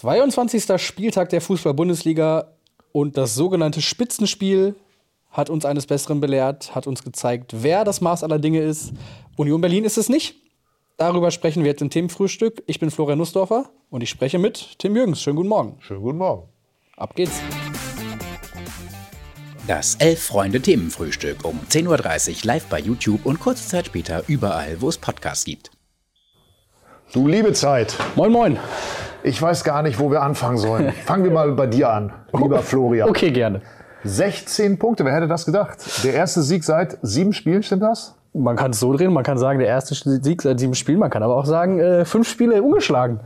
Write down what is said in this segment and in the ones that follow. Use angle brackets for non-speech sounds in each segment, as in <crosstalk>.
22. Spieltag der Fußball-Bundesliga und das sogenannte Spitzenspiel hat uns eines Besseren belehrt, hat uns gezeigt, wer das Maß aller Dinge ist. Union Berlin ist es nicht. Darüber sprechen wir jetzt im Themenfrühstück. Ich bin Florian Nussdorfer und ich spreche mit Tim Jürgens. Schönen guten Morgen. Schönen guten Morgen. Ab geht's. Das Elf-Freunde-Themenfrühstück um 10.30 Uhr live bei YouTube und kurze Zeit später überall, wo es Podcasts gibt. Du liebe Zeit. Moin, moin. Ich weiß gar nicht, wo wir anfangen sollen. <laughs> Fangen wir mal bei dir an, lieber Florian. Okay, gerne. 16 Punkte, wer hätte das gedacht? Der erste Sieg seit sieben Spielen, stimmt das? Man kann es so drehen, man kann sagen, der erste Sieg seit sieben Spielen, man kann aber auch sagen, äh, fünf Spiele ungeschlagen.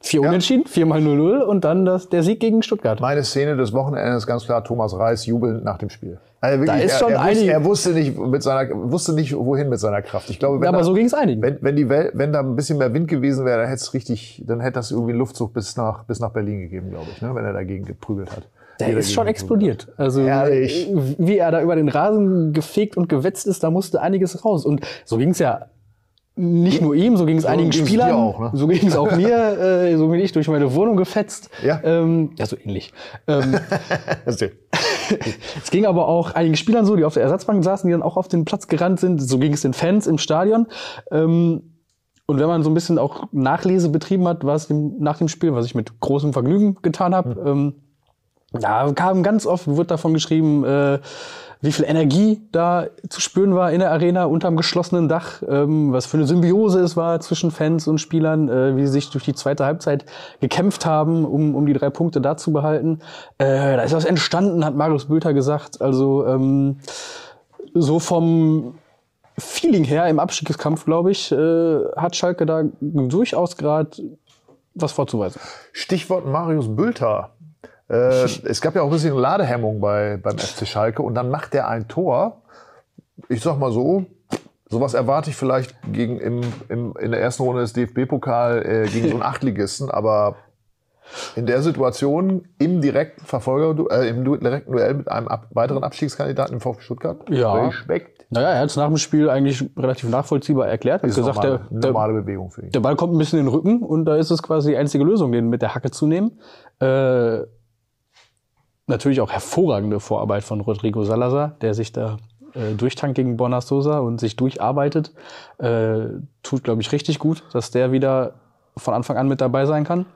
Vier Ja. Unentschieden, viermal 0-0 und dann das, der Sieg gegen Stuttgart. Meine Szene des Wochenendes ganz klar Thomas Reis jubelnd nach dem Spiel. Also wirklich, ist er, schon er, wusste, einig- er wusste nicht mit seiner wusste nicht wohin mit seiner Kraft. Ich glaube, wenn Ja, aber da, so ging's einigen. Wenn, wenn die Welt, wenn da ein bisschen mehr Wind gewesen wäre, dann hätte es richtig, dann hätte das irgendwie einen Luftzug bis nach bis nach Berlin gegeben, glaube ich, ne, wenn er dagegen geprügelt hat. Der Jeder ist schon explodiert. Also Herrlich. äh, wie er da über den Rasen gefegt und gewetzt ist, da musste einiges raus. Und so ging es ja nicht nur ihm, so ging es einigen ging's Spielern. auch, ne? So ging es auch mir. <laughs> Äh, so bin ich durch meine Wohnung gefetzt. Ja. ähm, ja so ähnlich. Ähm. <laughs> <laughs> es ging aber auch einigen Spielern so, die auf der Ersatzbank saßen, die dann auch auf den Platz gerannt sind. So ging es den Fans im Stadion. Ähm, und wenn man so ein bisschen auch Nachlese betrieben hat, war es dem, nach dem Spiel, was ich mit großem Vergnügen getan habe, ähm, da kam ganz oft, wurde davon geschrieben, äh, wie viel Energie da zu spüren war in der Arena unterm geschlossenen Dach, ähm, was für eine Symbiose es war zwischen Fans und Spielern, äh, wie sie sich durch die zweite Halbzeit gekämpft haben, um, um die drei Punkte da zu behalten. Äh, da ist was entstanden, hat Marius Bülter gesagt. Also ähm, so vom Feeling her im Abstiegskampf, glaube ich, äh, hat Schalke da durchaus gerade was vorzuweisen. Stichwort Marius Bülter. Äh, es gab ja auch ein bisschen Ladehemmung bei, beim <laughs> FC Schalke und dann macht er ein Tor. Ich sag mal so, sowas erwarte ich vielleicht gegen im, im, in der ersten Runde des DFB-Pokal äh, gegen so einen <laughs> Achtligisten, aber in der Situation im direkten Verfolger, äh, im direkten Duell mit einem ab, weiteren Abstiegskandidaten im VfB Stuttgart. Ja. Respekt. Naja, er hat es nach dem Spiel eigentlich relativ nachvollziehbar erklärt. Er hat Ist gesagt, normal, der, der, normale Bewegung für ihn. der Ball kommt ein bisschen in den Rücken und da ist es quasi die einzige Lösung, den mit der Hacke zu nehmen. Äh, natürlich auch hervorragende Vorarbeit von Rodrigo Salazar, der sich da äh, durchtankt gegen Borna Sosa und sich durcharbeitet. Äh, tut, glaube ich, richtig gut, dass der wieder von Anfang an mit dabei sein kann.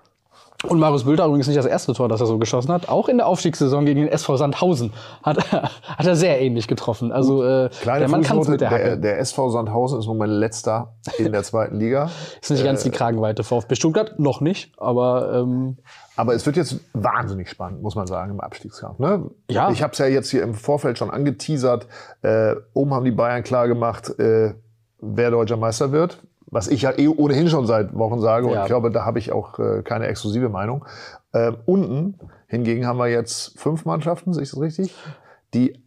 Und Marius Bülter übrigens nicht das erste Tor, das er so geschossen hat. Auch in der Aufstiegssaison gegen den SV Sandhausen hat, er- <laughs> hat er sehr ähnlich getroffen. Also äh, Kleine der Mann kann mit der der, Hacke. der SV Sandhausen ist im Moment letzter in der zweiten Liga. <laughs> Ist nicht ganz die Kragenweite VfB Stuttgart, noch nicht, aber ähm, Aber es wird jetzt wahnsinnig spannend, muss man sagen, im Abstiegskampf. Ne? Ja. Ich habe es ja jetzt hier im Vorfeld schon angeteasert. Äh, oben haben die Bayern klar gemacht, äh, wer deutscher Meister wird. Was ich ja eh ohnehin schon seit Wochen sage. Und Ja. ich glaube, da habe ich auch äh, keine exklusive Meinung. Ähm, unten hingegen haben wir jetzt fünf Mannschaften, sehe ich das richtig? Die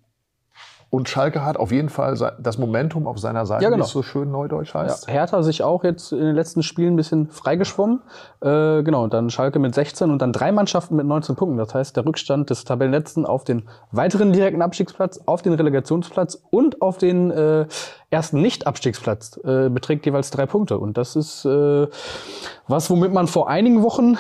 und Schalke hat auf jeden Fall das Momentum auf seiner Seite, Ja, genau. wie es so schön neudeutsch ja, heißt. Hertha sich auch jetzt in den letzten Spielen ein bisschen freigeschwommen. Äh, genau, und dann Schalke mit 16 und dann drei Mannschaften mit 19 Punkten. Das heißt, der Rückstand des Tabellenletzten auf den weiteren direkten Abstiegsplatz, auf den Relegationsplatz und auf den äh, ersten Nicht-Abstiegsplatz äh, beträgt jeweils drei Punkte. Und das ist äh, was, womit man vor einigen Wochen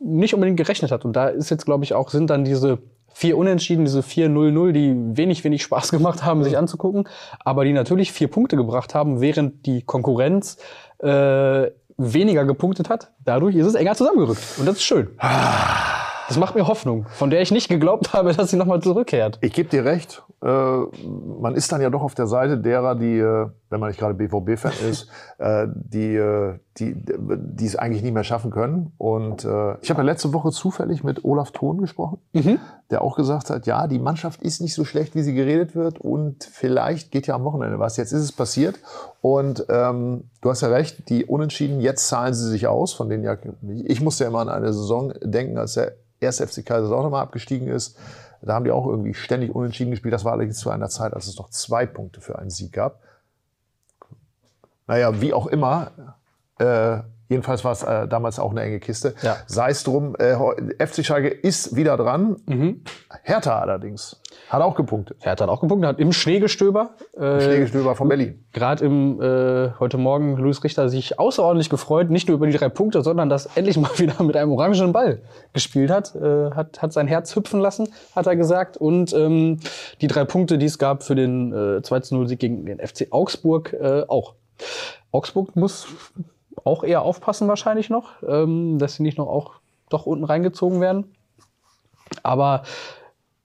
nicht unbedingt gerechnet hat. Und da ist jetzt, glaube ich, auch, sind dann diese vier Unentschieden, diese 4-0-0, die wenig, wenig Spaß gemacht haben, sich anzugucken, aber die natürlich vier Punkte gebracht haben, während die Konkurrenz äh, weniger gepunktet hat. Dadurch ist es enger zusammengerückt. Und das ist schön. Das macht mir Hoffnung, von der ich nicht geglaubt habe, dass sie nochmal zurückkehrt. Ich gebe dir recht. Äh, man ist dann ja doch auf der Seite derer, die, äh, wenn man nicht gerade BVB-Fan ist, <laughs> äh, die, äh, die, die es eigentlich nicht mehr schaffen können. Und äh, ich habe ja letzte Woche zufällig mit Olaf Thon gesprochen, der auch gesagt hat, ja, die Mannschaft ist nicht so schlecht, wie sie geredet wird. Und vielleicht geht ja am Wochenende was. Jetzt ist es passiert. Und ähm, du hast ja recht, die Unentschieden, jetzt zahlen sie sich aus. Von denen ja, ich musste ja immer an eine Saison denken, als der erste FC Kaiserslautern mal abgestiegen ist. Da haben die auch irgendwie ständig unentschieden gespielt. Das war allerdings zu einer Zeit, als es noch zwei Punkte für einen Sieg gab. Naja, wie auch immer. Äh, Jedenfalls war es äh, damals auch eine enge Kiste. Ja. Sei es drum, äh, FC Schalke ist wieder dran. Mhm. Hertha allerdings hat auch gepunktet. Er hat auch gepunktet, hat im Schneegestöber. Äh, Schlägestöber von Berlin. Gerade im äh, heute Morgen Luis Richter sich außerordentlich gefreut, nicht nur über die drei Punkte, sondern dass endlich mal <laughs> wieder mit einem orangenen Ball gespielt hat. Äh, hat, hat sein Herz hüpfen lassen, hat er gesagt. Und ähm, die drei Punkte, die es gab für den äh, 2-0-Sieg gegen den FC Augsburg, äh, auch. Augsburg muss auch eher aufpassen wahrscheinlich noch, ähm, dass sie nicht noch auch doch unten reingezogen werden. Aber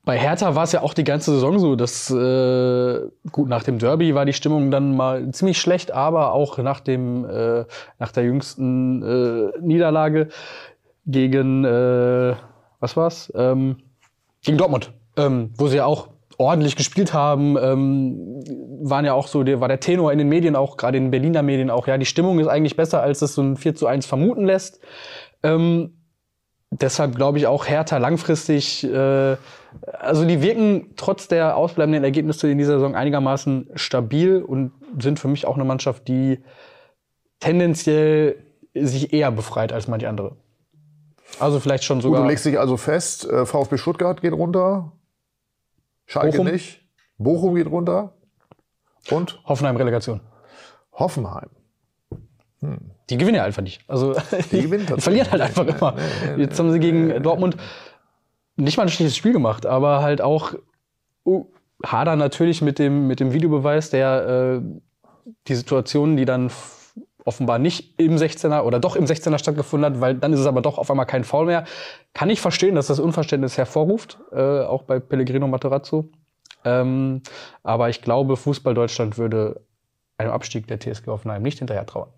bei Hertha war es ja auch die ganze Saison so, dass äh, gut nach dem Derby war die Stimmung dann mal ziemlich schlecht, aber auch nach dem äh, nach der jüngsten äh, Niederlage gegen äh, was war's ähm, gegen Dortmund, ähm, wo sie ja auch ordentlich gespielt haben, ähm, waren ja auch so, der war der Tenor in den Medien auch, gerade in den Berliner Medien auch, ja, die Stimmung ist eigentlich besser, als es so ein 4 zu 1 vermuten lässt. Ähm, deshalb glaube ich auch Hertha langfristig, äh, also die wirken trotz der ausbleibenden Ergebnisse in dieser Saison einigermaßen stabil und sind für mich auch eine Mannschaft, die tendenziell sich eher befreit als manche andere. Also vielleicht schon Gut, sogar. du legst dich also fest, äh, VfB Stuttgart geht runter, Schalke Bochum. nicht, Bochum geht runter und Hoffenheim Relegation. Hoffenheim. Die gewinnen ja einfach nicht. Also die, gewinnen <laughs> die verlieren halt einfach immer. Jetzt haben sie gegen Dortmund nicht mal ein schlechtes Spiel gemacht, aber halt auch uh, Hader natürlich mit dem, mit dem Videobeweis, der äh, die Situationen, die dann offenbar nicht im 16er oder doch im 16er stattgefunden hat, weil dann ist es aber doch auf einmal kein Foul mehr. Kann ich verstehen, dass das Unverständnis hervorruft, äh, auch bei Pellegrino Materazzo. Ähm, aber ich glaube, Fußball Deutschland würde einem Abstieg der TSG Hoffenheim nicht hinterher trauen.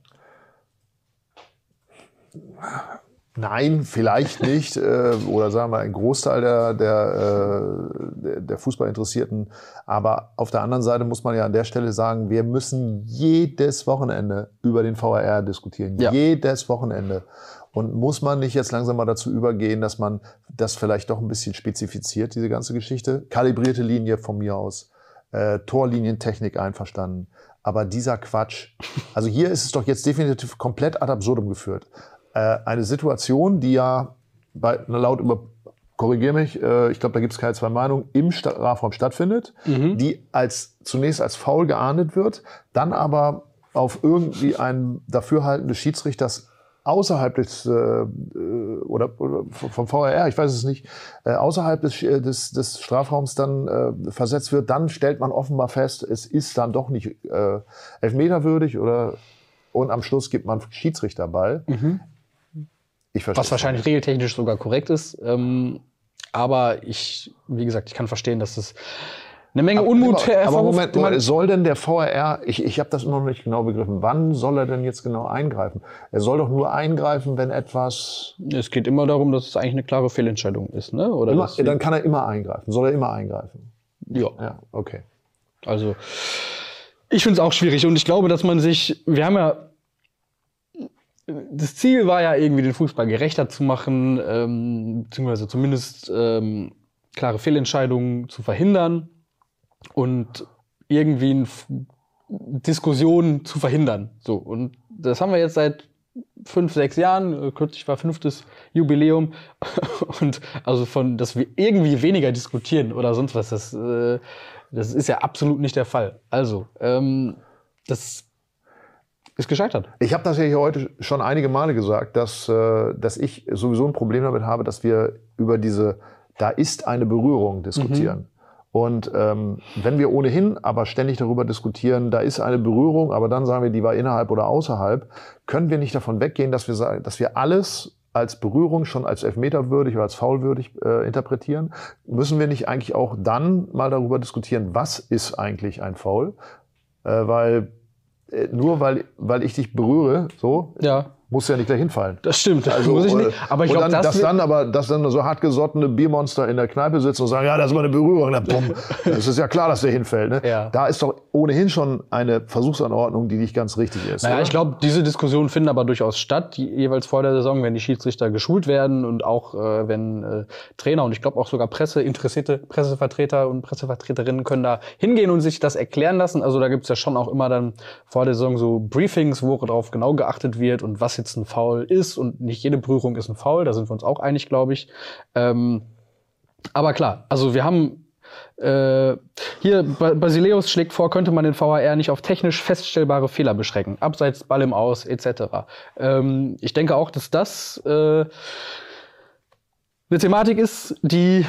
Nein, vielleicht nicht. äh, oder sagen wir ein Großteil der, der, äh, der- der Fußballinteressierten. Aber auf der anderen Seite muss man ja an der Stelle sagen, wir müssen jedes Wochenende über den VAR diskutieren. Ja. Jedes Wochenende. Und muss man nicht jetzt langsam mal dazu übergehen, dass man das vielleicht doch ein bisschen spezifiziert, diese ganze Geschichte? Kalibrierte Linie von mir aus. Äh, Torlinientechnik einverstanden. Aber dieser Quatsch, also hier ist es doch jetzt definitiv komplett ad absurdum geführt. Äh, eine Situation, die ja bei, laut über, korrigier mich, äh, ich glaube, da gibt es keine zwei Meinungen, im Strafraum stattfindet, die als zunächst als faul geahndet wird, dann aber auf irgendwie ein Dafürhalten des Schiedsrichters außerhalb des äh, äh, oder, oder vom VRR, ich weiß es nicht, äh, außerhalb des, des, des Strafraums dann äh, versetzt wird, dann stellt man offenbar fest, es ist dann doch nicht äh, elfmeterwürdig oder und am Schluss gibt man Schiedsrichterball. Ich verstehe. Was wahrscheinlich regeltechnisch sogar korrekt ist. Ähm, aber ich, wie gesagt, ich kann verstehen, dass es eine Menge Unmut aber, aber. Moment, man- soll denn der VRR, ich, ich habe das immer noch nicht genau begriffen, wann soll er denn jetzt genau eingreifen? Er soll doch nur eingreifen, wenn etwas. es geht immer darum, dass es eigentlich eine klare Fehlentscheidung ist, ne? Oder Immer, dann kann er immer eingreifen. Soll er immer eingreifen? ja. Ja, okay. Also ich finde es auch schwierig und ich glaube, dass man sich, wir haben ja, das Ziel war ja irgendwie den Fußball gerechter zu machen, ähm, beziehungsweise zumindest ähm, klare Fehlentscheidungen zu verhindern und irgendwie eine F- Diskussion zu verhindern. So und das haben wir jetzt seit fünf, sechs Jahren. Äh, Kürzlich war fünftes Jubiläum <laughs> und also von, dass wir irgendwie weniger diskutieren oder sonst was. Das, äh, das ist ja absolut nicht der Fall. Also ähm, das ist gescheitert. Ich habe das ja hier heute schon einige Male gesagt, dass, äh, dass ich sowieso ein Problem damit habe, dass wir über diese, da ist eine Berührung diskutieren. Und ähm, wenn wir ohnehin aber ständig darüber diskutieren, da ist eine Berührung, aber dann sagen wir, die war innerhalb oder außerhalb, können wir nicht davon weggehen, dass wir sagen, dass wir alles als Berührung schon als elfmeterwürdig oder als faulwürdig äh, interpretieren. Müssen wir nicht eigentlich auch dann mal darüber diskutieren, was ist eigentlich ein Foul? Äh, weil nur weil, weil ich dich berühre, so, Ja, musst du ja nicht dahin fallen. das stimmt. muss ich äh, nicht. Aber ich glaube, dann, das, dass dann aber, dass dann so hartgesottene Biermonster in der Kneipe sitzen und sagen, ja, das war eine Berührung, na, bumm. <laughs> Das ist ja klar, dass der hinfällt. Ne? Ja. Da ist doch ohnehin schon eine Versuchsanordnung, die nicht ganz richtig ist. Naja, oder? ich glaube, diese Diskussionen finden aber durchaus statt, je- jeweils vor der Saison, wenn die Schiedsrichter geschult werden und auch äh, wenn äh, Trainer und ich glaube auch sogar Presse, interessierte Pressevertreter und Pressevertreterinnen können da hingehen und sich das erklären lassen. Also da gibt's ja schon auch immer dann vor der Saison so Briefings, worauf genau geachtet wird und was jetzt jetzt ein Foul ist und nicht jede Berührung ist ein Foul, da sind wir uns auch einig, glaube ich. Ähm, aber klar, also wir haben äh, hier, Basileus schlägt vor, könnte man den VAR nicht auf technisch feststellbare Fehler beschränken. Abseits, Ball im Aus, etc. Ähm, ich denke auch, dass das äh, eine Thematik ist, die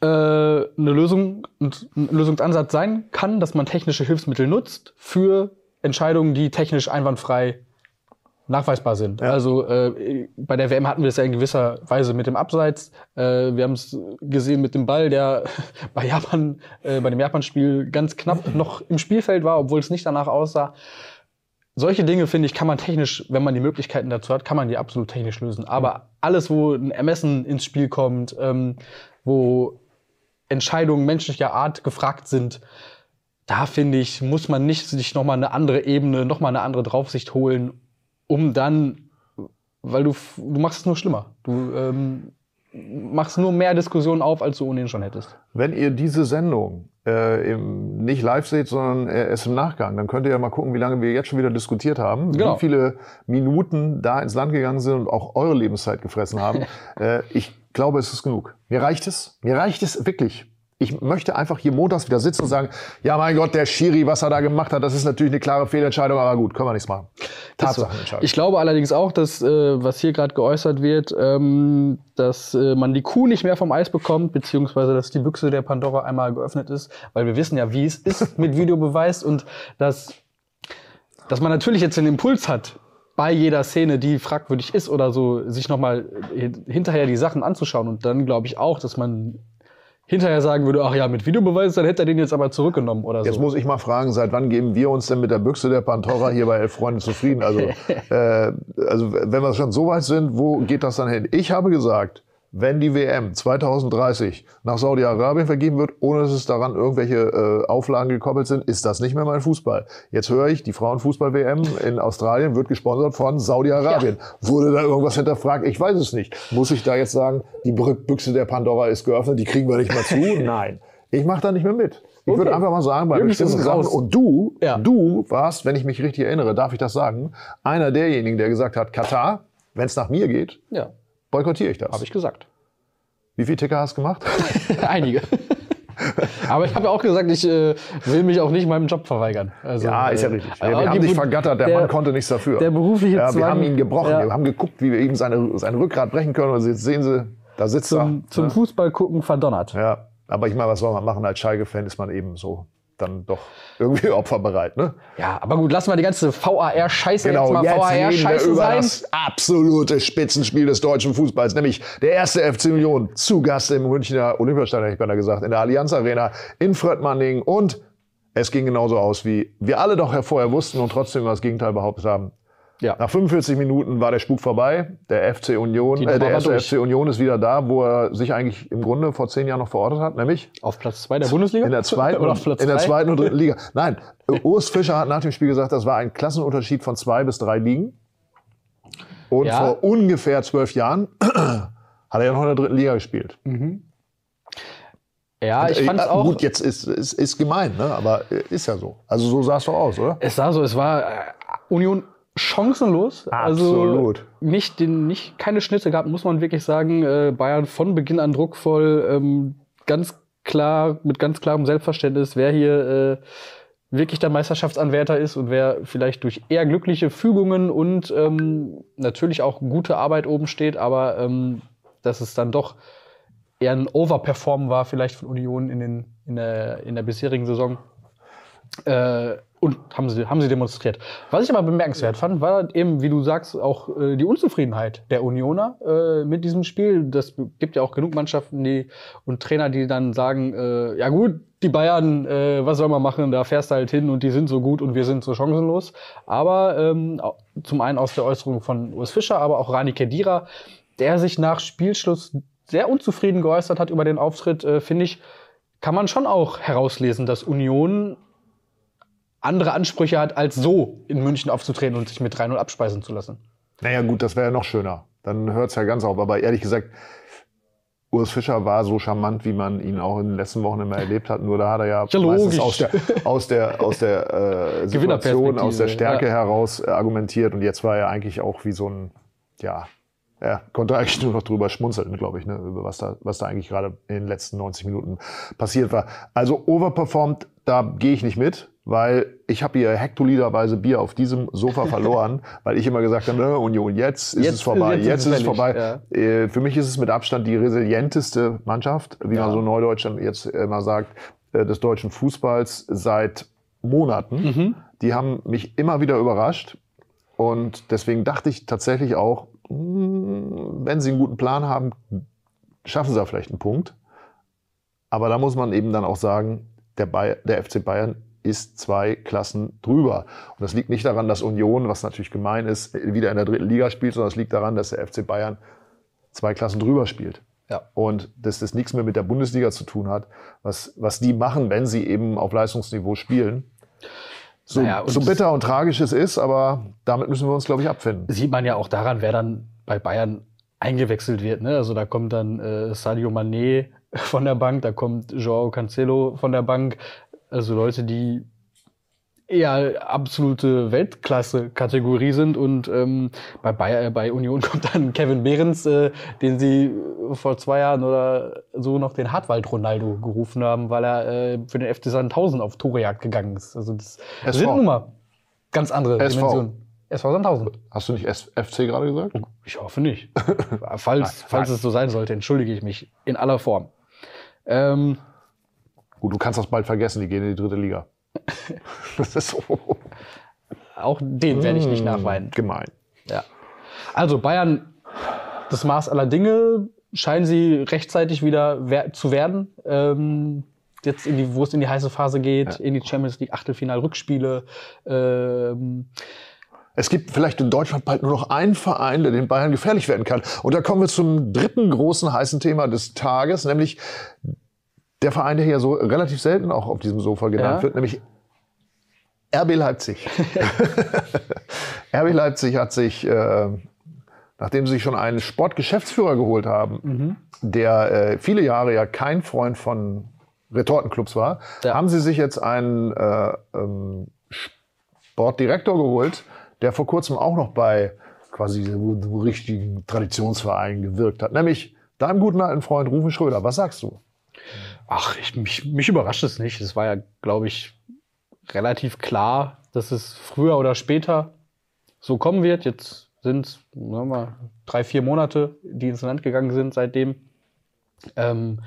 äh, eine Lösung, ein Lösungsansatz sein kann, dass man technische Hilfsmittel nutzt für Entscheidungen, die technisch einwandfrei nachweisbar sind. Ja. Also äh, bei der WM hatten wir es ja in gewisser Weise mit dem Abseits. Äh, wir haben es gesehen mit dem Ball, der <laughs> bei Japan, äh, bei dem Japan-Spiel ganz knapp noch im Spielfeld war, obwohl es nicht danach aussah. Solche Dinge, finde ich, kann man technisch, wenn man die Möglichkeiten dazu hat, kann man die absolut technisch lösen. Aber alles, wo ein Ermessen ins Spiel kommt, ähm, wo Entscheidungen menschlicher Art gefragt sind, da finde ich, muss man nicht sich nochmal eine andere Ebene, nochmal eine andere Draufsicht holen, um dann, weil du, du machst es nur schlimmer. Du ähm, machst nur mehr Diskussionen auf, als du ohnehin schon hättest. Wenn ihr diese Sendung äh, im, nicht live seht, sondern äh, erst im Nachgang, dann könnt ihr ja mal gucken, wie lange wir jetzt schon wieder diskutiert haben, genau. wie viele Minuten da ins Land gegangen sind und auch eure Lebenszeit gefressen haben. <laughs> äh, ich glaube, es ist genug. Mir reicht es. Mir reicht es wirklich. Ich möchte einfach hier montags wieder sitzen und sagen, ja mein Gott, der Schiri, was er da gemacht hat, das ist natürlich eine klare Fehlentscheidung, aber gut, können wir nichts machen. Tatsachenentscheidung. Ich glaube allerdings auch, dass, äh, was hier gerade geäußert wird, ähm, dass äh, man die Kuh nicht mehr vom Eis bekommt, beziehungsweise dass die Büchse der Pandora einmal geöffnet ist, weil wir wissen ja, wie es ist <laughs> mit Videobeweis und dass, dass man natürlich jetzt den Impuls hat, bei jeder Szene, die fragwürdig ist oder so, sich nochmal hinterher die Sachen anzuschauen. Und dann glaube ich auch, dass man hinterher sagen würde, ach ja, mit Videobeweis, dann hätte er den jetzt aber zurückgenommen oder so. Jetzt muss ich mal fragen, seit wann geben wir uns denn mit der Büchse der Pantora hier bei Elf Freunde zufrieden? Also, <laughs> äh, also wenn wir schon so weit sind, wo geht das dann hin? Ich habe gesagt, wenn die WM 2030 nach Saudi-Arabien vergeben wird, ohne dass es daran irgendwelche äh, Auflagen gekoppelt sind, ist das nicht mehr mein Fußball. Jetzt höre ich, die Frauenfußball-WM in Australien wird gesponsert von Saudi-Arabien. Ja. Wurde da irgendwas hinterfragt? Ich weiß es nicht. Muss ich da jetzt sagen, die Büchse der Pandora ist geöffnet, die kriegen wir nicht mal zu? <laughs> Nein. Ich mache da nicht mehr mit. Ich okay. würde einfach mal sagen, bei bestimmten Sachen, und du, ja. du warst, wenn ich mich richtig erinnere, darf ich das sagen, einer derjenigen, der gesagt hat, Katar, wenn es nach mir geht, ja boykottiere ich das. Habe ich gesagt. Wie viele Ticker hast du gemacht? <laughs> Einige. Aber ich habe auch gesagt, ich äh, will mich auch nicht meinem Job verweigern. Also, ja, ist ja äh, richtig. Äh, wir haben dich vergattert, der, der, Mann konnte nichts dafür. Der berufliche ja, Wir haben ihn gebrochen, ja. wir haben geguckt, wie wir ihm seine, sein Rückgrat brechen können. Und jetzt sehen Sie, da sitzt zum, er. Zum ne? Fußball gucken verdonnert. Ja, aber ich meine, was soll man machen? Als Schalke-Fan ist man eben so dann doch irgendwie <laughs> opferbereit, ne? Ja, aber gut, lassen wir die ganze VAR-Scheiße genau, jetzt mal VAR-Scheiße über sein. das absolute Spitzenspiel des deutschen Fußballs, nämlich der erste FC Union zu Gast im Münchner Olympiastadion, ich bin da gesagt, in der Allianz Arena in Fröttmanning und es ging genauso aus, wie wir alle doch vorher wussten und trotzdem das Gegenteil behauptet haben. Ja. Nach 45 Minuten war der Spuk vorbei. Der FC Union, äh, der erste FC Union ist wieder da, wo er sich eigentlich im Grunde vor zehn Jahren noch verortet hat, nämlich auf Platz zwei der Bundesliga. In der zweiten, <laughs> Oder auf Platz in der zweiten und dritten <laughs> Liga. Nein, Urs Fischer hat nach dem Spiel gesagt, das war ein Klassenunterschied von zwei bis drei Ligen. Und ja. vor ungefähr zwölf Jahren <clears throat> hat er ja noch in der dritten Liga gespielt. Mhm. Ja, ich fand es auch. Gut, jetzt ist, ist, ist gemein, ne? aber ist ja so. Also so sah es doch aus, oder? Es sah so, es war äh, Union chancenlos. Also Absolut. Also nicht, den, nicht keine Schnitte gab, muss man wirklich sagen. Äh, Bayern von Beginn an druckvoll, ähm, ganz klar, mit ganz klarem Selbstverständnis, wer hier äh, wirklich der Meisterschaftsanwärter ist und wer vielleicht durch eher glückliche Fügungen und ähm, natürlich auch gute Arbeit oben steht, aber ähm, dass es dann doch eher ein Overperformen war, vielleicht von Union in, den, in, der, in der bisherigen Saison. Äh, und haben sie, haben sie demonstriert. Was ich aber bemerkenswert fand, war eben, wie du sagst, auch äh, die Unzufriedenheit der Unioner äh, mit diesem Spiel. Das gibt ja auch genug Mannschaften die, und Trainer, die dann sagen, äh, ja gut, die Bayern, äh, was soll man machen, da fährst du halt hin und die sind so gut und wir sind so chancenlos. Aber ähm, zum einen aus der Äußerung von Urs Fischer, aber auch Rani Kedira, der sich nach Spielschluss sehr unzufrieden geäußert hat über den Auftritt, äh, finde ich, kann man schon auch herauslesen, dass Union andere Ansprüche hat, als so in München aufzutreten und sich mit 3-0 abspeisen zu lassen. Naja, gut, das wäre ja noch schöner. Dann hört es ja ganz auf. Aber ehrlich gesagt, Urs Fischer war so charmant, wie man ihn auch in den letzten Wochen immer erlebt hat. Nur da hat er ja, Ja, meistens aus der, aus der, aus der äh, <laughs> Situation, aus der Stärke ja. heraus äh, argumentiert. Und jetzt war er eigentlich auch wie so ein, ja, er konnte eigentlich nur noch drüber schmunzeln, glaube ich, ne, über was da, was da eigentlich gerade in den letzten 90 Minuten passiert war. Also overperformed, da gehe ich nicht mit, weil ich habe hier hektoliterweise Bier auf diesem Sofa <laughs> verloren, weil ich immer gesagt habe, ne, Union, jetzt ist Jetzt- es vorbei, jetzt jetzt, ist es vorbei. Äh, Für mich ist es mit Abstand die resilienteste Mannschaft, wie man so neudeutsch dann jetzt immer sagt, äh, des deutschen Fußballs seit Monaten. Die haben mich immer wieder überrascht. Und deswegen dachte ich tatsächlich auch, mh, wenn sie einen guten Plan haben, schaffen sie da vielleicht einen Punkt. Aber da muss man eben dann auch sagen, der, Bay der FC Bayern ist zwei Klassen drüber. Und das liegt nicht daran, dass Union, was natürlich gemein ist, wieder in der dritten Liga spielt, sondern es liegt daran, dass der FC Bayern zwei Klassen drüber spielt. Ja. Und dass das nichts mehr mit der Bundesliga zu tun hat, was, was die machen, wenn sie eben auf Leistungsniveau spielen. So, Naja, so bitter und tragisch es ist, aber damit müssen wir uns, glaube ich, abfinden. sieht man ja auch daran, wer dann bei Bayern eingewechselt wird. Ne? Also da kommt dann äh, Sadio Mané von der Bank, da kommt Joao Cancelo von der Bank. Also Leute, die eher absolute Weltklasse-Kategorie sind. Und ähm, bei, Bayer, äh, bei Union <laughs> kommt dann Kevin Behrens, äh, den sie vor zwei Jahren oder so noch den Hartwald-Ronaldo gerufen haben, weil er äh, für den FC Sandhausen auf Torejagd gegangen ist. Also das SV. sind nun mal ganz andere SV. Dimensionen. SV Sandhausen. Hast du nicht FC gerade gesagt? Ich hoffe nicht. <laughs> falls, falls es so sein sollte, entschuldige ich mich in aller Form. Ähm, Gut, du kannst das bald vergessen, die gehen in die dritte Liga. <laughs> das ist so auch den werde ich nicht nachweinen. gemein. Ja. Also Bayern, das Maß aller Dinge, scheinen sie rechtzeitig wieder wer zu werden. Ähm, jetzt, in die, wo es in die heiße Phase geht, in die Champions League Achtelfinal-Rückspiele. Ähm, Es gibt vielleicht in Deutschland bald nur noch einen Verein, der den Bayern gefährlich werden kann. Und da kommen wir zum dritten großen heißen Thema des Tages, nämlich der Verein, der hier so relativ selten auch auf diesem Sofa genannt Ja. wird, nämlich RB Leipzig. <laughs> RB Leipzig hat sich, äh, nachdem sie sich schon einen Sportgeschäftsführer geholt haben, der äh, viele Jahre ja kein Freund von Retortenclubs war, Ja. haben sie sich jetzt einen äh, ähm, Sportdirektor geholt, der vor kurzem auch noch bei quasi diesem richtigen Traditionsverein gewirkt hat, nämlich deinem guten alten Freund Rufen Schröder. Was sagst du? Ach, ich, mich, mich überrascht es nicht. Es war ja, glaube ich, relativ klar, dass es früher oder später so kommen wird. Jetzt sind es mal, drei, vier Monate, die ins Land gegangen sind seitdem. Ähm,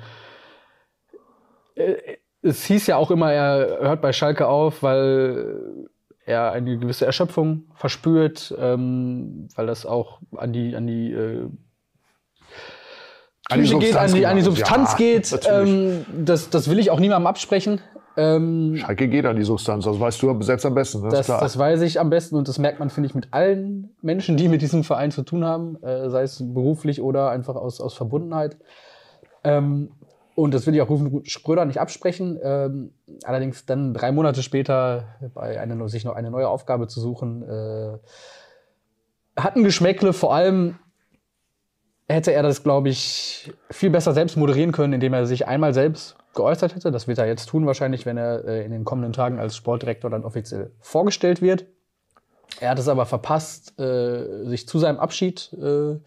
äh, es hieß ja auch immer, er hört bei Schalke auf, weil er eine gewisse Erschöpfung verspürt, ähm, weil das auch an die, an die äh, An die Psyche geht, an die, an die Substanz, Substanz ja, geht. Ähm, das, das will ich auch niemandem absprechen. Ähm, Schalke geht an die Substanz, das weißt du selbst am besten. Das, das, klar. das weiß ich am besten und das merkt man, finde ich, mit allen Menschen, die mit diesem Verein zu tun haben, äh, sei es beruflich oder einfach aus, aus Verbundenheit. Ähm, und das will ich auch Rufen Schröder nicht absprechen. Ähm, allerdings dann drei Monate später bei einer, sich noch eine neue Aufgabe zu suchen, äh, hat ein Geschmäckle. Vor allem hätte er das, glaube ich, viel besser selbst moderieren können, indem er sich einmal selbst geäußert hätte. Das wird er jetzt tun, wahrscheinlich, wenn er äh, in den kommenden Tagen als Sportdirektor dann offiziell vorgestellt wird. Er hat es aber verpasst, äh, sich zu seinem Abschied äh,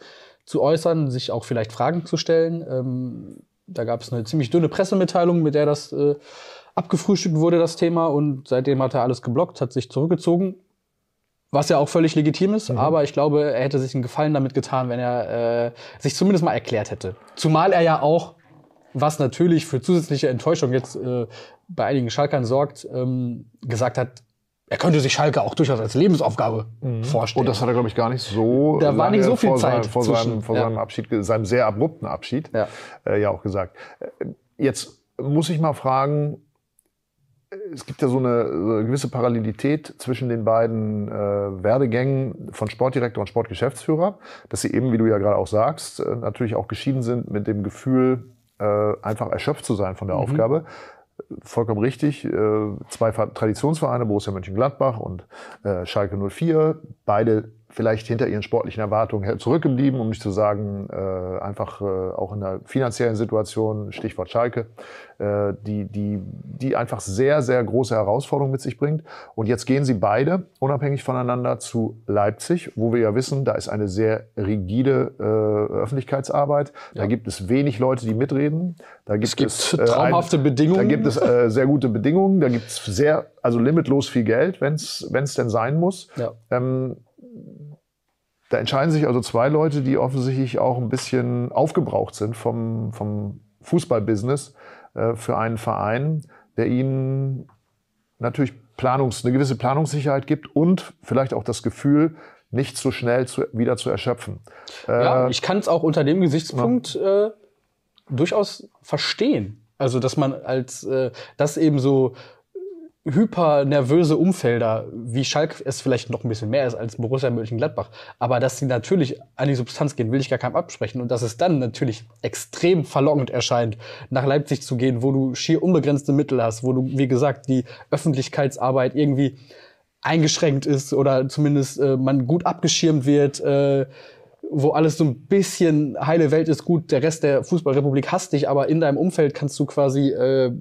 zu äußern, sich auch vielleicht Fragen zu stellen. Ähm, da gab es eine ziemlich dünne Pressemitteilung, mit der das äh, abgefrühstückt wurde, das Thema. Und seitdem hat er alles geblockt, hat sich zurückgezogen. Was ja auch völlig legitim ist, aber ich glaube, er hätte sich einen Gefallen damit getan, wenn er äh, sich zumindest mal erklärt hätte. Zumal er ja auch, was natürlich für zusätzliche Enttäuschung jetzt äh, bei einigen Schalkern sorgt, ähm, gesagt hat, er könnte sich Schalke auch durchaus als Lebensaufgabe vorstellen. Und das hat er, glaube ich, gar nicht so. Da war nicht so viel vor Zeit Seinem, vor zwischen, seinem, vor ja. seinem Abschied, seinem sehr abrupten Abschied, Ja. Äh, ja auch gesagt. Äh, Jetzt muss ich mal fragen, es gibt ja so eine, so eine gewisse Parallelität zwischen den beiden äh, Werdegängen von Sportdirektor und Sportgeschäftsführer, dass sie eben, wie du ja gerade auch sagst, äh, natürlich auch geschieden sind mit dem Gefühl, äh, einfach erschöpft zu sein von der Aufgabe. Vollkommen richtig. Äh, zwei Ver- Traditionsvereine, Borussia Mönchengladbach und äh, Schalke 04, beide vielleicht hinter ihren sportlichen Erwartungen zurückgeblieben, um nicht zu sagen, äh, einfach äh, auch in der finanziellen Situation, Stichwort Schalke, äh, die, die, die einfach sehr, sehr große Herausforderungen mit sich bringt. Und jetzt gehen sie beide unabhängig voneinander zu Leipzig, wo wir ja wissen, da ist eine sehr rigide äh, Öffentlichkeitsarbeit. Ja. Da gibt es wenig Leute, die mitreden. Da gibt es gibt es, äh, traumhafte ein, Bedingungen. Da gibt es äh, sehr gute Bedingungen. Da gibt es sehr, also limitlos viel Geld, wenn es denn sein muss. Ja. Ähm, da entscheiden sich also zwei Leute, die offensichtlich auch ein bisschen aufgebraucht sind vom, vom Fußballbusiness äh, für einen Verein, der ihnen natürlich Planungs-, eine gewisse Planungssicherheit gibt und vielleicht auch das Gefühl, nicht so schnell zu, wieder zu erschöpfen. Ja, äh, ich kann es auch unter dem Gesichtspunkt äh, durchaus verstehen. Also, dass man als äh, das eben so hypernervöse Umfelder, wie Schalke es vielleicht noch ein bisschen mehr ist als Borussia Mönchengladbach, aber dass sie natürlich an die Substanz gehen, will ich gar keinem absprechen. Und dass es dann natürlich extrem verlockend erscheint, nach Leipzig zu gehen, wo du schier unbegrenzte Mittel hast, wo du, wie gesagt, die Öffentlichkeitsarbeit irgendwie eingeschränkt ist oder zumindest äh, man gut abgeschirmt wird, äh, wo alles so ein bisschen heile Welt ist, gut, der Rest der Fußballrepublik hasst dich, aber in deinem Umfeld kannst du quasi äh,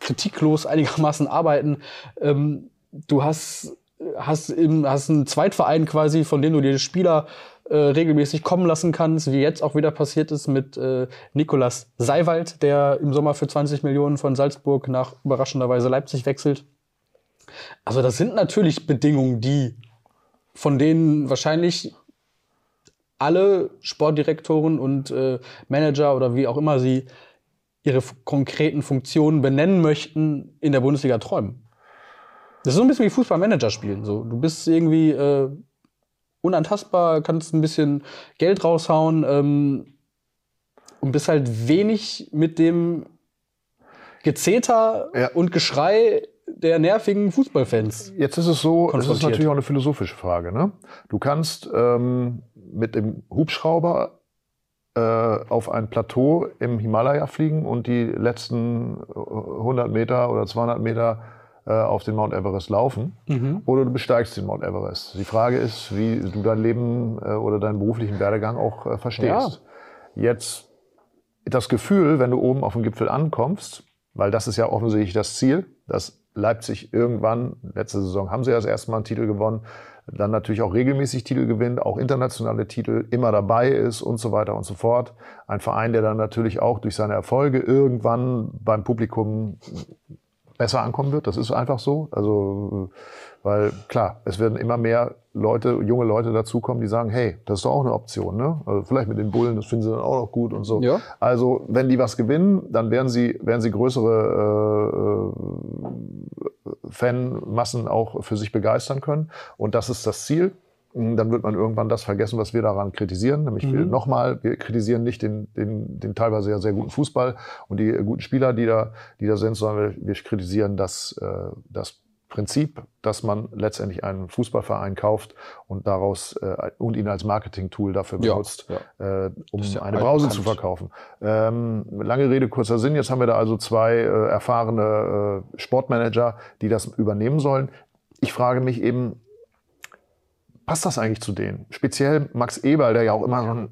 kritiklos einigermaßen arbeiten. Ähm, du hast, hast, im, hast einen Zweitverein quasi, von dem du dir Spieler äh, regelmäßig kommen lassen kannst, wie jetzt auch wieder passiert ist mit äh, Nikolas Seiwald, der im Sommer für 20 Millionen von Salzburg nach überraschenderweise Leipzig wechselt. Also das sind natürlich Bedingungen, die von denen wahrscheinlich alle Sportdirektoren und äh, Manager oder wie auch immer sie ihre konkreten Funktionen benennen möchten, in der Bundesliga träumen. Das ist so ein bisschen wie Fußballmanager spielen. So, du bist irgendwie äh, unantastbar, kannst ein bisschen Geld raushauen ähm, und bist halt wenig mit dem Gezeter ja. und Geschrei der nervigen Fußballfans. Jetzt ist es so, es ist natürlich auch eine philosophische Frage. Ne? Du kannst ähm, mit dem Hubschrauber äh, auf ein Plateau im Himalaya fliegen und die letzten 100 Meter oder 200 Meter äh, auf den Mount Everest laufen. Mhm. Oder du besteigst den Mount Everest. Die Frage ist, wie du dein Leben äh, oder deinen beruflichen Werdegang auch äh, verstehst. Ja. Jetzt das Gefühl, wenn du oben auf dem Gipfel ankommst, weil das ist ja offensichtlich das Ziel, dass Leipzig irgendwann, letzte Saison haben sie ja das erste Mal einen Titel gewonnen, dann natürlich auch regelmäßig Titel gewinnt, auch internationale Titel immer dabei ist und so weiter und so fort. Ein Verein, der dann natürlich auch durch seine Erfolge irgendwann beim Publikum besser ankommen wird. Das ist einfach so. Also, weil klar, es werden immer mehr Leute, junge Leute dazukommen, die sagen, hey, das ist doch auch eine Option, ne? Also vielleicht mit den Bullen, das finden sie dann auch noch gut und so. Ja. Also, wenn die was gewinnen, dann werden sie, werden sie größere äh, Fanmassen auch für sich begeistern können. Und das ist das Ziel dann wird man irgendwann das vergessen, was wir daran kritisieren. Nämlich mhm. nochmal, wir kritisieren nicht den, den, den teilweise ja sehr guten Fußball und die guten Spieler, die da, die da sind, sondern wir, wir kritisieren das, äh, das Prinzip, dass man letztendlich einen Fußballverein kauft und daraus äh, und ihn als Marketing-Tool dafür benutzt, ja, ja. Äh, um ja eine Brause bekannt. zu verkaufen. Ähm, lange Rede, kurzer Sinn. Jetzt haben wir da also zwei äh, erfahrene äh, Sportmanager, die das übernehmen sollen. Ich frage mich eben, passt das eigentlich zu denen? Speziell Max Eberl, der ja auch immer so ein,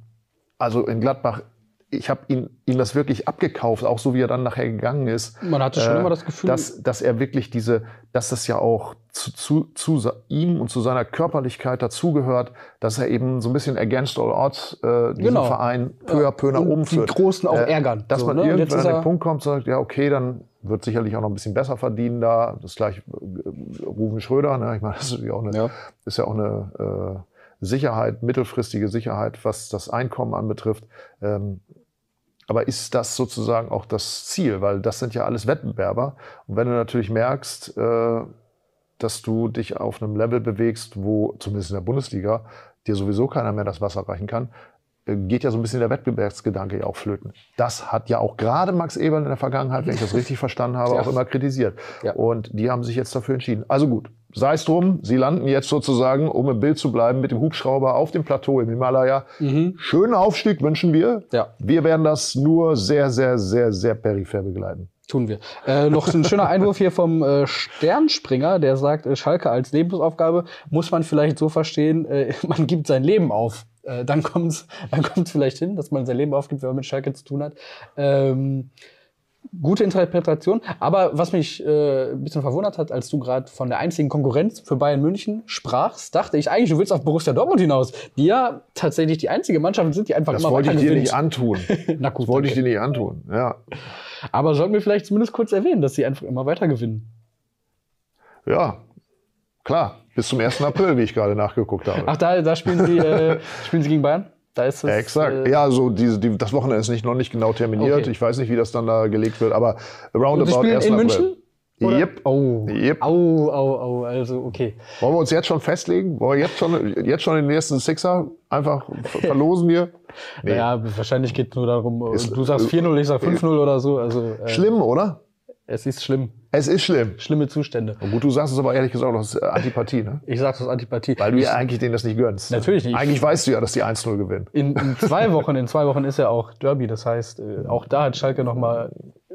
also in Gladbach, ich habe ihn, ihm das wirklich abgekauft, auch so wie er dann nachher gegangen ist. Man hatte schon äh, immer das Gefühl, dass, dass er wirklich diese, dass das ja auch zu, zu, zu ihm und zu seiner Körperlichkeit dazugehört, dass er eben so ein bisschen against all odds äh, diesen genau. Verein peu à peu nach oben führt. Die Großen auch äh, ärgern. Dass so, man ne? irgendwann an den Punkt kommt und sagt, ja okay, dann wird sicherlich auch noch ein bisschen besser verdienen da. Das gleich äh, Rufen Schröder, ne? ich meine, das ist, auch eine, ja. ist ja auch eine äh, Sicherheit, mittelfristige Sicherheit, was das Einkommen anbetrifft. Ähm, aber ist das sozusagen auch das Ziel? Weil das sind ja alles Wettbewerber. Und wenn du natürlich merkst, äh, dass du dich auf einem Level bewegst, wo zumindest in der Bundesliga dir sowieso keiner mehr das Wasser reichen kann, geht ja so ein bisschen der Wettbewerbsgedanke ja auch flöten. Das hat ja auch gerade Max Eberl in der Vergangenheit, wenn ich das richtig verstanden habe, ja. auch immer kritisiert. Ja. Und die haben sich jetzt dafür entschieden. Also gut, sei es drum, sie landen jetzt sozusagen, um im Bild zu bleiben, mit dem Hubschrauber auf dem Plateau im Himalaya. Mhm. Schönen Aufstieg wünschen wir. Ja. Wir werden das nur sehr, sehr, sehr, sehr peripher begleiten. Tun wir. Äh, noch ein schöner Einwurf hier vom äh, Sternspringer, der sagt, äh, Schalke als Lebensaufgabe muss man vielleicht so verstehen, äh, <laughs> man gibt sein Leben auf. Äh, dann kommt es <laughs> dann kommt's vielleicht hin, dass man sein Leben aufgibt, wenn man mit Schalke zu tun hat. Ähm, gute Interpretation. Aber was mich äh, ein bisschen verwundert hat, als du gerade von der einzigen Konkurrenz für Bayern München sprachst, dachte ich eigentlich, du willst auf Borussia Dortmund hinaus, die ja tatsächlich die einzige Mannschaft sind, die einfach Das immer wollte ich dir gewinnt. nicht antun. <laughs> Na gut, Das wollte ich danke. dir nicht antun. Ja. Aber sollten wir vielleicht zumindest kurz erwähnen, dass sie einfach immer weiter gewinnen. ja, klar. Bis zum 1. April, wie ich gerade nachgeguckt habe. Ach, da, da spielen sie, äh, <laughs> spielen sie gegen Bayern? Da ist es. Exakt. Äh, ja, so diese, die, das Wochenende ist nicht, noch nicht genau terminiert. Okay. Ich weiß nicht, wie das dann da gelegt wird, aber Und roundabout sie spielen 1. in April. München? Oder? Yep. Oh. Yep. Au, au, au. Also, okay. Wollen wir uns jetzt schon festlegen? Wollen wir jetzt schon, jetzt schon den nächsten Sixer einfach ver- verlosen hier? <laughs> Nee. Naja, wahrscheinlich geht es nur darum, Ist- du sagst 4-0, ich sag 5-0 oder so. Also, äh, Schlimm, oder? es ist schlimm. Es ist schlimm. Schlimme Zustände. Und gut, du sagst es aber ehrlich gesagt aus äh, Antipathie, ne? Ich sag's aus Antipathie. Weil du ja eigentlich denen das nicht gönnst. Natürlich nicht. Eigentlich weißt du ja, dass die 1-0 gewinnen. in, in zwei Wochen, in zwei Wochen ist ja auch Derby. Das heißt, äh, auch da hat Schalke nochmal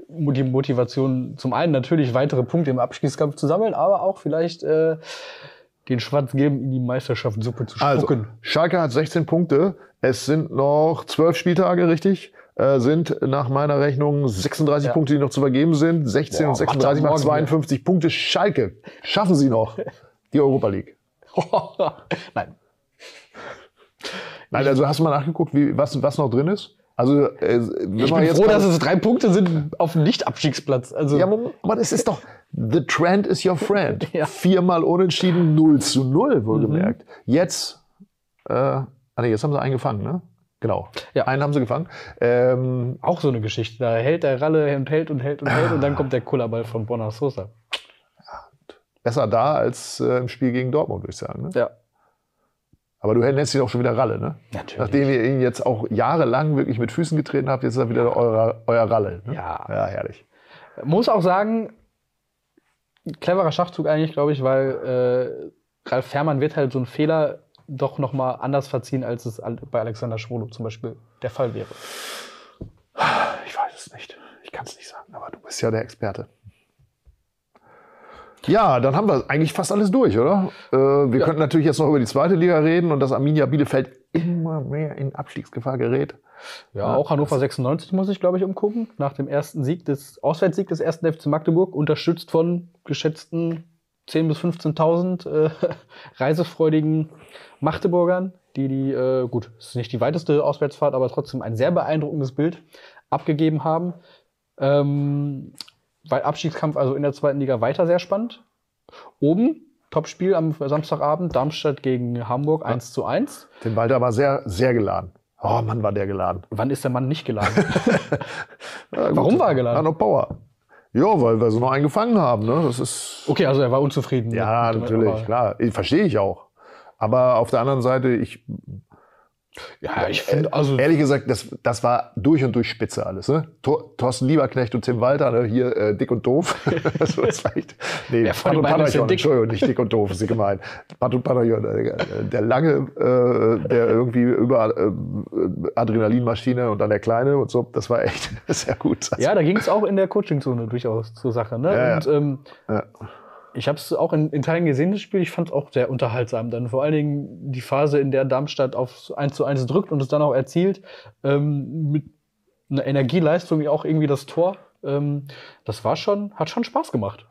die Motivation, zum einen natürlich weitere Punkte im Abstiegskampf zu sammeln, aber auch vielleicht äh, den Schwarz-Gelben in die Meisterschaftssuppe zu Also, spucken. Schalke hat 16 Punkte. Es sind noch 12 Spieltage, richtig? Äh, sind nach meiner Rechnung 36 Ja. Punkte, die noch zu vergeben sind. 16 Boah, und 36 macht macht er morgen 52 Punkte. Schalke, schaffen sie noch die Europa League? <laughs> Nein. Nein, also hast du mal nachgeguckt, wie, was, was noch drin ist? Also, äh, wenn Ich bin jetzt froh, dass es drei Punkte sind auf dem Nicht-Abstiegsplatz. Also, Ja, aber, das ist doch, the trend is your friend. <laughs> Ja. Viermal unentschieden, 0 zu 0, wohlgemerkt. Jetzt, äh, ah nee, jetzt haben sie einen gefangen, ne? Genau. Ja. Einen haben sie gefangen. Ähm, auch so eine Geschichte. Da hält der Ralle und hält und hält und hält und dann kommt der Kullerball von Bonner Sosa. besser da als äh, im Spiel gegen Dortmund, würde ich sagen. Ne? Ja. Aber du nennst ihn auch schon wieder Ralle, ne? Natürlich. Nachdem ihr ihn jetzt auch jahrelang wirklich mit Füßen getreten habt, jetzt ist er wieder euer, euer Ralle. Ne? Ja. Ja, herrlich. Muss auch sagen, cleverer Schachzug eigentlich, glaube ich, weil äh, Ralf Fährmann wird halt so ein Fehler doch noch mal anders verziehen, als es bei Alexander Schwolo zum Beispiel der Fall wäre. Ich weiß es nicht. Ich kann es nicht sagen, aber du bist ja der Experte. Ja, dann haben wir eigentlich fast alles durch, oder? Äh, wir könnten natürlich jetzt noch über die zweite Liga reden und dass Arminia Bielefeld immer mehr in Abstiegsgefahr gerät. Ja, auch Hannover 96 muss ich, glaube ich, umgucken. Nach dem ersten Sieg des Auswärtssieg des ersten FC Magdeburg, unterstützt von geschätzten 10.000 bis 15.000 äh, <laughs> reisefreudigen Magdeburgern, die die, äh, gut, es ist nicht die weiteste Auswärtsfahrt, aber trotzdem ein sehr beeindruckendes Bild abgegeben haben. Ähm, weil Abstiegskampf also in der zweiten Liga weiter sehr spannend. Oben, Topspiel am Samstagabend, Darmstadt gegen Hamburg 1 zu 1. Tim Walter war sehr, sehr geladen. Oh Mann, war der geladen. Wann ist der Mann nicht geladen? <laughs> Warum war er geladen? Noch Power. Ja, weil wir so noch einen gefangen haben. Ne? Das ist Okay, also er war unzufrieden. Ja, mit- mit- natürlich, klar. Verstehe ich auch. Aber auf der anderen Seite, ich, Ja, ich finde, also ehrlich gesagt, das, das war durch und durch spitze alles. Ne? Tor, Thorsten Lieberknecht und Tim Walter, ne? hier äh, dick und doof. <laughs> <laughs> das war das war echt, nee, von Pat und ist dick? Entschuldigung, nicht dick und doof, ist sie gemein. Pat und Patterson, äh, der lange, äh, der irgendwie über äh, Adrenalinmaschine und dann der kleine und so, das war echt <laughs> sehr gut. ja, da ging es auch in der Coachingzone durchaus zur Sache. Ne? Ja, ja. Und ähm, Ja. Ich habe es auch in, in Teilen gesehen, das Spiel. Ich fand es auch sehr unterhaltsam. Dann vor allen Dingen die Phase, in der Darmstadt auf 1 zu 1 drückt und es dann auch erzielt. Ähm, mit einer Energieleistung auch irgendwie das Tor. Ähm, das war schon, hat schon Spaß gemacht.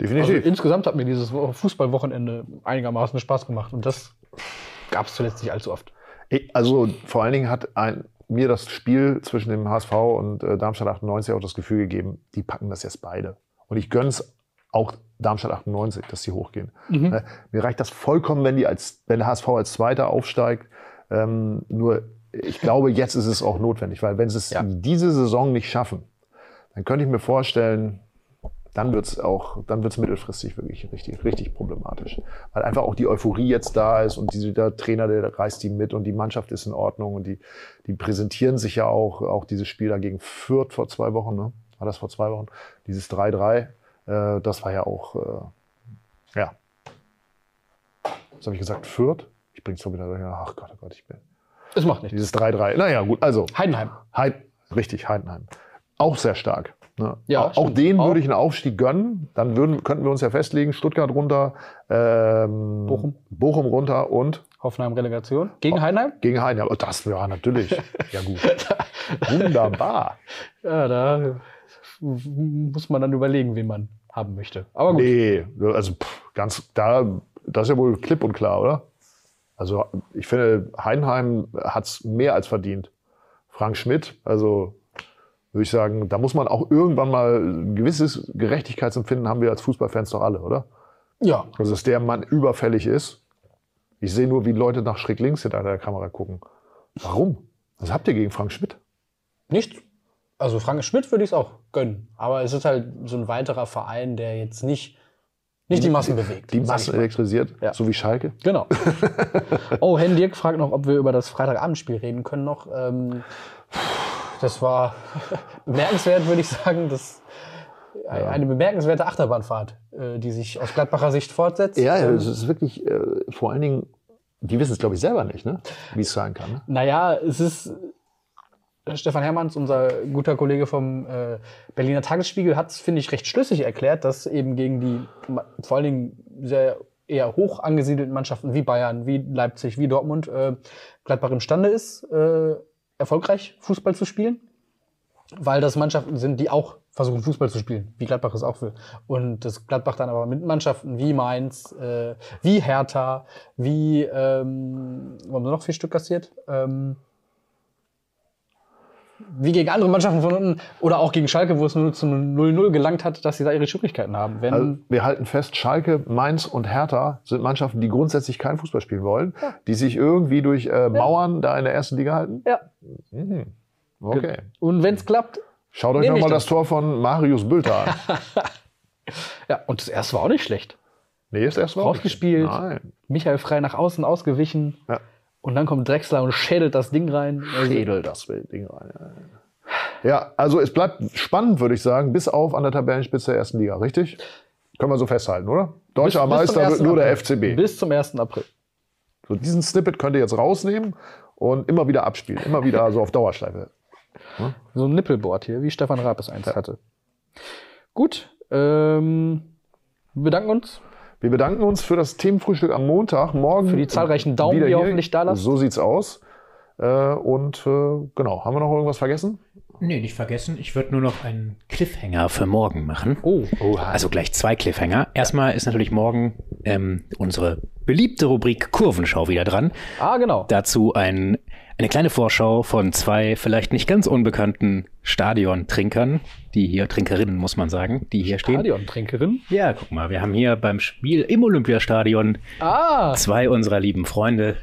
Also Definitiv. insgesamt hat mir dieses Wo- Fußballwochenende einigermaßen Spaß gemacht. Und das gab es zuletzt nicht allzu oft. Also vor allen Dingen hat ein, mir das Spiel zwischen dem HSV und äh, Darmstadt 98 auch das Gefühl gegeben, die packen das jetzt beide. Und ich gönn's auch Darmstadt 98, dass sie hochgehen. Mhm. Äh, mir reicht das vollkommen, wenn, die als, wenn der HSV als Zweiter aufsteigt. Ähm, nur ich glaube, jetzt ist es auch notwendig, weil wenn sie es Ja. diese Saison nicht schaffen, dann könnte ich mir vorstellen, dann wird es auch, dann wird es mittelfristig wirklich richtig, richtig problematisch. Weil einfach auch die Euphorie jetzt da ist und dieser Trainer, der reißt die mit und die Mannschaft ist in Ordnung und die, die präsentieren sich ja auch, auch dieses Spiel da gegen Fürth vor zwei Wochen, ne? War das vor zwei Wochen? Dieses 3-3, äh, das war ja auch, äh, ja. Was habe ich gesagt? Fürth? Ich bring's schon wieder, ach Gott, oh Gott, ich bin. Es macht nichts. Dieses 3-3. Naja, gut, also Heidenheim. Heid, richtig, Heidenheim. Auch sehr stark. Ne? Ja, auch stimmt. denen Auch. würde ich einen Aufstieg gönnen. Dann würden, könnten wir uns ja festlegen, Stuttgart runter, ähm, Bochum. Bochum runter und Hoffenheim Relegation. Gegen Heidenheim? gegen Heidenheim. Oh, das ja natürlich. <laughs> ja gut. Wunderbar. Ja, da muss man dann überlegen, wen man haben möchte. Aber gut. Nee, also pff, ganz da, das ist ja wohl klipp und klar, oder? Also ich finde, Heidenheim hat es mehr als verdient. Frank Schmidt, also würde ich sagen, da muss man auch irgendwann mal ein gewisses Gerechtigkeitsempfinden haben wir als Fußballfans doch alle, oder? Ja, Also dass der Mann überfällig ist. Ich sehe nur, wie Leute nach schräg links hinter der Kamera gucken. Warum? Was habt ihr gegen Frank Schmidt? nicht. Also Frank Schmidt würde ich es auch gönnen. Aber es ist halt so ein weiterer Verein, der jetzt nicht, nicht die Massen bewegt. Die Massen elektrisiert, Ja. so wie Schalke. Genau. <laughs> oh, Herrn Dirk fragt noch, ob wir über das Freitagabendspiel reden können noch. Ähm, das war <laughs> bemerkenswert, würde ich sagen. Das, Eine bemerkenswerte Achterbahnfahrt, äh, die sich aus Gladbacher Sicht fortsetzt. Ja, ja, Ähm, es ist wirklich, äh, vor allen Dingen, die wissen es, glaube ich, selber nicht, ne? wie es sein kann. Ne? Naja, es ist. Äh, Stefan Hermanns, unser guter Kollege vom äh, Berliner Tagesspiegel, hat es, finde ich, recht schlüssig erklärt, dass eben gegen die vor allen Dingen sehr eher hoch angesiedelten Mannschaften wie Bayern, wie Leipzig, wie Dortmund äh, Gladbach imstande ist, äh, erfolgreich Fußball zu spielen. Weil das Mannschaften sind, die auch versuchen, Fußball zu spielen, wie Gladbach es auch will. Und das Gladbach dann aber mit Mannschaften wie Mainz, äh, wie Hertha, wie, ähm, haben sie noch vier Stück kassiert? Ähm, wie gegen andere Mannschaften von unten oder auch gegen Schalke, wo es nur zum 0-0 gelangt hat, dass sie da ihre Schwierigkeiten haben. Wenn, Also, wir halten fest, Schalke, Mainz und Hertha sind Mannschaften, die grundsätzlich keinen Fußball spielen wollen, die sich irgendwie durch äh, Mauern da in der ersten Liga halten. ja. Mhm. Okay. Und wenn es klappt, Schaut euch nochmal das. das Tor von Marius Bülter an. <laughs> ja, und das erste war auch nicht schlecht. Nee, ist erst mal Rausgespielt. Nein. Michael frei nach außen ausgewichen. Ja. Und dann kommt Drexler und schädelt das Ding rein. Also, Schädel das Ding rein. Ja. Ja, also es bleibt spannend, würde ich sagen, bis auf an der Tabellenspitze der ersten Liga, richtig? Können wir so festhalten, oder? Deutscher bis- Meister wird 1. nur der. FCB. Bis zum 1. April. So, diesen Snippet könnt ihr jetzt rausnehmen und immer wieder abspielen. Immer wieder so auf Dauerschleife. So ein Nippelboard hier, wie Stefan Raab es einst hatte. Gut, ähm, wir bedanken uns. Wir bedanken uns für das Themenfrühstück am Montag. Morgen Für die zahlreichen Daumen, die ihr hoffentlich da lasst. So sieht's aus. Äh, und äh, genau, haben wir noch irgendwas vergessen? Nee, nicht vergessen. Ich würde nur noch einen Cliffhanger für morgen machen. Oh, Also gleich zwei Cliffhanger. Erstmal ist natürlich morgen ähm, unsere beliebte Rubrik Kurvenschau wieder dran. ah, genau. Dazu ein, eine kleine Vorschau von zwei vielleicht nicht ganz unbekannten Stadiontrinkern, die hier, Trinkerinnen muss man sagen, die hier stehen. Stadiontrinkerin. Ja, guck mal, wir haben hier beim Spiel im Olympiastadion Ah, zwei unserer lieben Freunde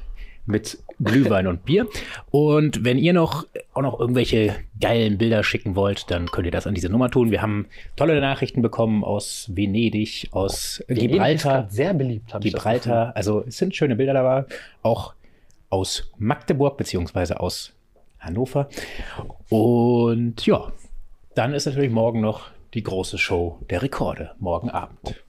mit Glühwein und Bier. Und wenn ihr noch auch noch irgendwelche geilen Bilder schicken wollt, dann könnt ihr das an diese Nummer tun. Wir haben tolle Nachrichten bekommen aus Venedig, aus Venedig Gibraltar. sehr beliebt, habe ich das Gibraltar, also es sind schöne Bilder dabei, auch aus Magdeburg beziehungsweise aus Hannover. Und ja, dann ist natürlich morgen noch die große Show der Rekorde, morgen Abend.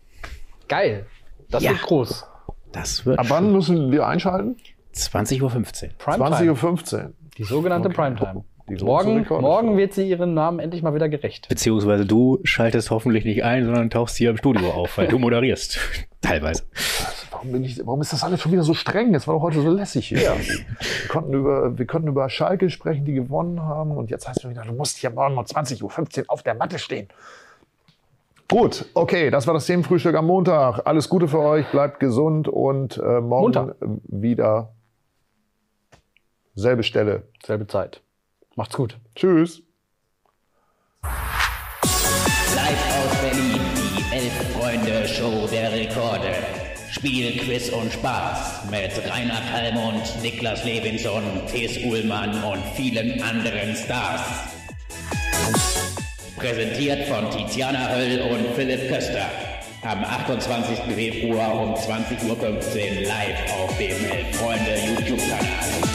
Geil. Das Ja. wird groß. Das wird Ab wann müssen wir einschalten? 20.15 Uhr. Primetime. 20.15 Uhr. Die sogenannte Primetime. Die Morgen, morgen wird sie ihren Namen endlich mal wieder gerecht. Beziehungsweise du schaltest hoffentlich nicht ein, sondern tauchst hier im Studio auf, weil du moderierst. <laughs> Teilweise. Warum, bin ich, warum ist das alles schon wieder so streng? Es war doch heute so lässig hier. Wir, konnten über, wir konnten über Schalke sprechen, die gewonnen haben. Und jetzt heißt es wieder, du musst hier morgen um 20.15 Uhr auf der Matte stehen. Gut, okay, das war das Themenfrühstück am Montag. Alles Gute für euch, bleibt gesund und äh, morgen Montag. wieder selbe Stelle. Selbe Zeit. Macht's gut. Tschüss. Live aus Berlin, die Elf-Freunde-Show der Rekorde. Spiel, Quiz und Spaß mit Rainer Kallmund, Niklas Levinson, Thes Uhlmann und vielen anderen Stars. Präsentiert von Tiziana Höll und Philipp Köster. Am 28. Februar um 20.15 Uhr live auf dem Elf-Freunde YouTube-Kanal.